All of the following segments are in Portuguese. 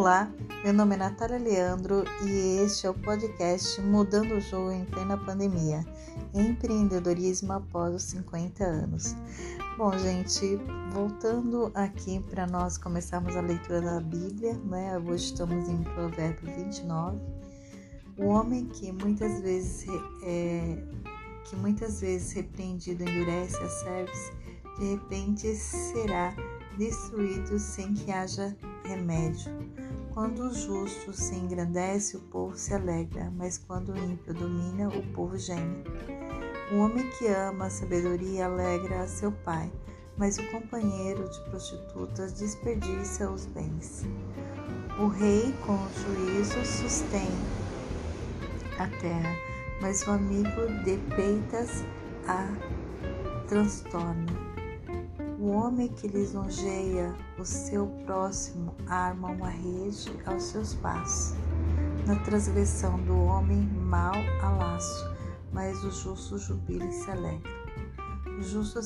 Olá, meu nome é Natália Leandro e este é o podcast Mudando o Jogo em Plena Pandemia Empreendedorismo após os 50 anos. Bom, gente, voltando aqui para nós começarmos a leitura da Bíblia, né? Hoje estamos em Provérbio 29. O homem que muitas vezes é, que muitas vezes repreendido endurece a serves, de repente será destruído sem que haja remédio. Quando o justo se engrandece, o povo se alegra, mas quando o ímpio domina, o povo geme. O homem que ama a sabedoria alegra a seu pai, mas o companheiro de prostitutas desperdiça os bens. O rei, com juízo, sustém a terra, mas o amigo de peitas a transtorna. O homem que lisonjeia o seu próximo arma uma rede aos seus passos. Na transgressão do homem mal há laço, mas o justo jubila e se alegra. O justo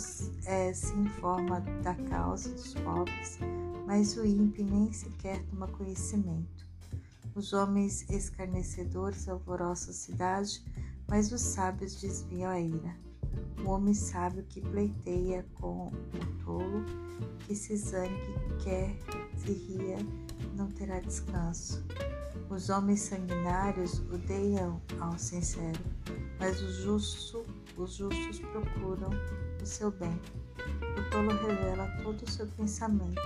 é, se informa da causa dos pobres, mas o ímpio nem sequer toma conhecimento. Os homens escarnecedores alvoroçam a cidade, mas os sábios desviam a ira. O homem sábio que pleiteia com o tolo, que se zangue, quer se ria, não terá descanso. Os homens sanguinários odeiam ao sincero, mas os, justo, os justos procuram o seu bem. O tolo revela todo o seu pensamento,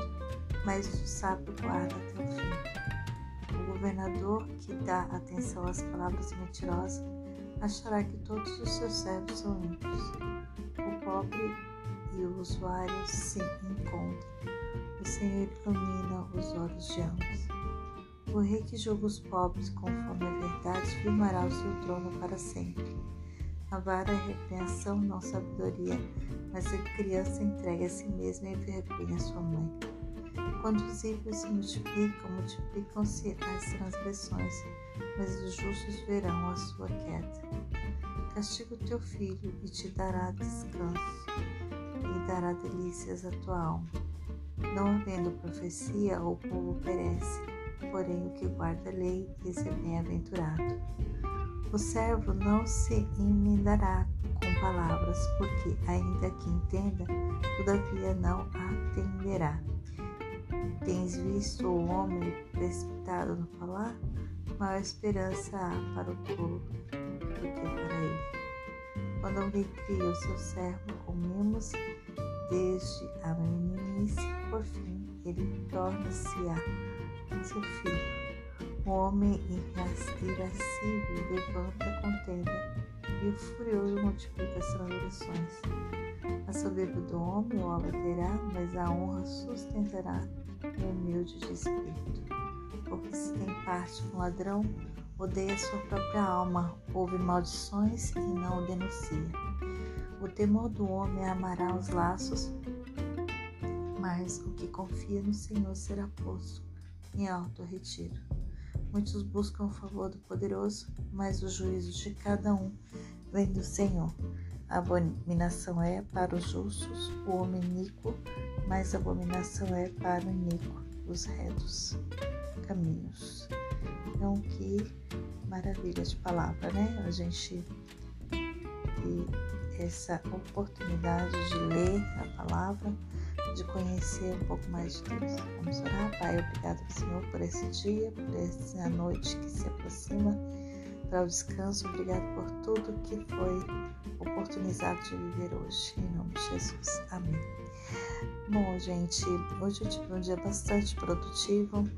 mas o sábio guarda até o fim. O governador que dá atenção às palavras mentirosas achará que todos os seus servos são ímpios. O pobre e o usuário se encontram. O Senhor ilumina os olhos de ambos. O rei que julga os pobres conforme a verdade firmará o seu trono para sempre. A vara é repreensão, não sabedoria, mas a criança entrega a si mesma e envergonha sua mãe. Quando os ímpios se multiplicam, multiplicam-se as transgressões mas os justos verão a sua queda. Castiga o teu filho e te dará descanso, e dará delícias à tua alma. Não havendo profecia, o povo perece, porém o que guarda a lei, esse é bem-aventurado. O servo não se emendará com palavras, porque, ainda que entenda, todavia não atenderá. Tens visto o homem precipitado no falar? maior esperança há para o tolo do que para ele. Quando alguém cria o seu servo com mimos, desde a meninice, por fim, ele torna-se-á seu filho. O homem irascível levanta contenda e o furioso multiplica as transgressões. A soberba do homem o abaterá, mas a honra sustentará o humilde de espírito porque se tem parte com ladrão, odeia sua própria alma, ouve maldições e não o denuncia. O temor do homem amará os laços, mas o que confia no Senhor será posto em alto retiro. Muitos buscam o favor do poderoso, mas o juízo de cada um vem do Senhor. Abominação é para os justos o homem iníquo, mas abominação é para o iníquo, os retos caminhos. Então, que maravilha de palavra, né? A gente ter essa oportunidade de ler a palavra, de conhecer um pouco mais de Deus. Vamos orar, Pai. Obrigado, Senhor, por esse dia, por essa noite que se aproxima para o descanso. Obrigado por tudo que foi oportunizado de viver hoje. Em nome de Jesus. Amém. Bom, gente, hoje eu tive um dia bastante produtivo.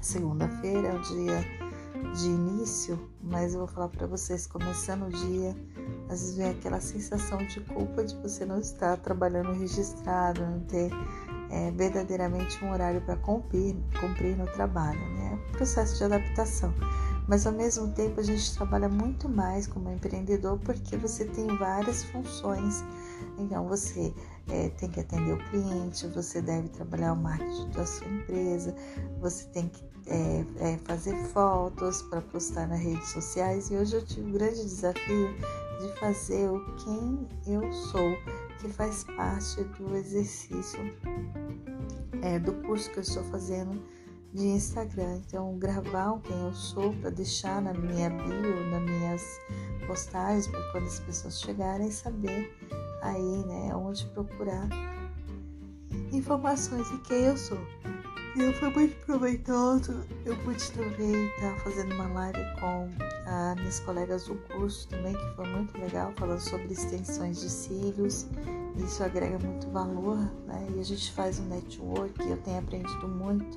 Segunda-feira é o dia de início, mas eu vou falar para vocês, começando o dia, às vezes vem aquela sensação de culpa de você não estar trabalhando registrado, não ter é, verdadeiramente um horário para cumprir, cumprir no trabalho, né? Processo de adaptação. Mas ao mesmo tempo a gente trabalha muito mais como empreendedor porque você tem várias funções. Então você é, tem que atender o cliente, você deve trabalhar o marketing da sua empresa, você tem que é, é, fazer fotos para postar nas redes sociais. E hoje eu tive um grande desafio de fazer o quem eu sou, que faz parte do exercício é, do curso que eu estou fazendo de Instagram. Então, gravar quem eu sou para deixar na minha bio, nas minhas postagens, para quando as pessoas chegarem saber aí, né, onde procurar informações de quem eu sou. E foi muito proveitoso. Eu pude também estar fazendo uma live com as minhas colegas do curso também, que foi muito legal, falando sobre extensões de cílios. Isso agrega muito valor, né? E a gente faz um network, eu tenho aprendido muito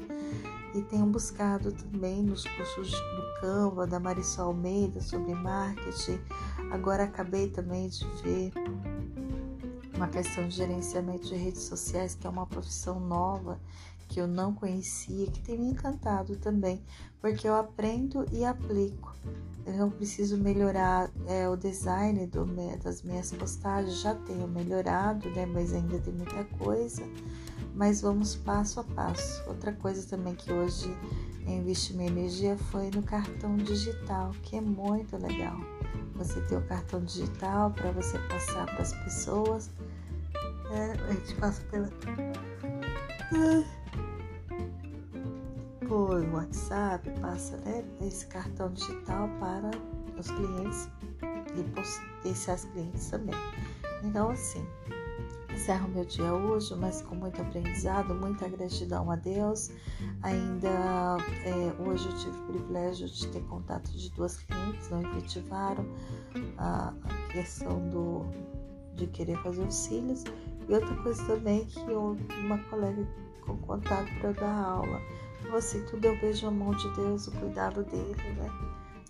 e tenho buscado também nos cursos do Canva, da Marisol Almeida, sobre marketing. Agora acabei também de ver uma questão de gerenciamento de redes sociais, que é uma profissão nova que eu não conhecia, que tem me encantado também, porque eu aprendo e aplico. Eu preciso melhorar é, o design do, das minhas postagens, já tenho melhorado, né? Mas ainda tem muita coisa. Mas vamos passo a passo. Outra coisa também que hoje investi minha energia foi no cartão digital, que é muito legal. Você ter o cartão digital para você passar para as pessoas. É, a gente passa pela por WhatsApp, passa né, esse cartão digital para os clientes e potenciais clientes também. Então, assim, encerro meu dia hoje, mas com muito aprendizado, muita gratidão a Deus. Ainda é, hoje eu tive o privilégio de ter contato de duas clientes, não efetivaram a, questão do, de querer fazer os cílios. E outra coisa também que eu, uma colega com contato para dar aula assim, tudo eu vejo a mão de Deus, o cuidado dele, né?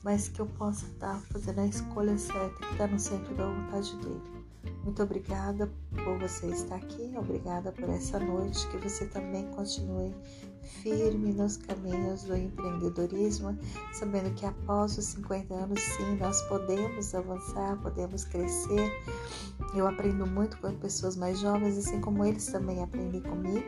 Mas que eu possa estar fazendo a escolha certa, que está no centro da vontade dele. Muito obrigada por você estar aqui, obrigada por essa noite, que você também continue firme nos caminhos do empreendedorismo, sabendo que após os 50 anos, sim, nós podemos avançar, podemos crescer. Eu aprendo muito com pessoas mais jovens, assim como eles também aprendem comigo.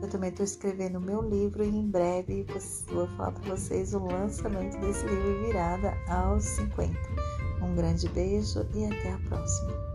Eu também estou escrevendo o meu livro e em breve vou falar para vocês o lançamento desse livro Virada aos 50. Um grande beijo e até a próxima.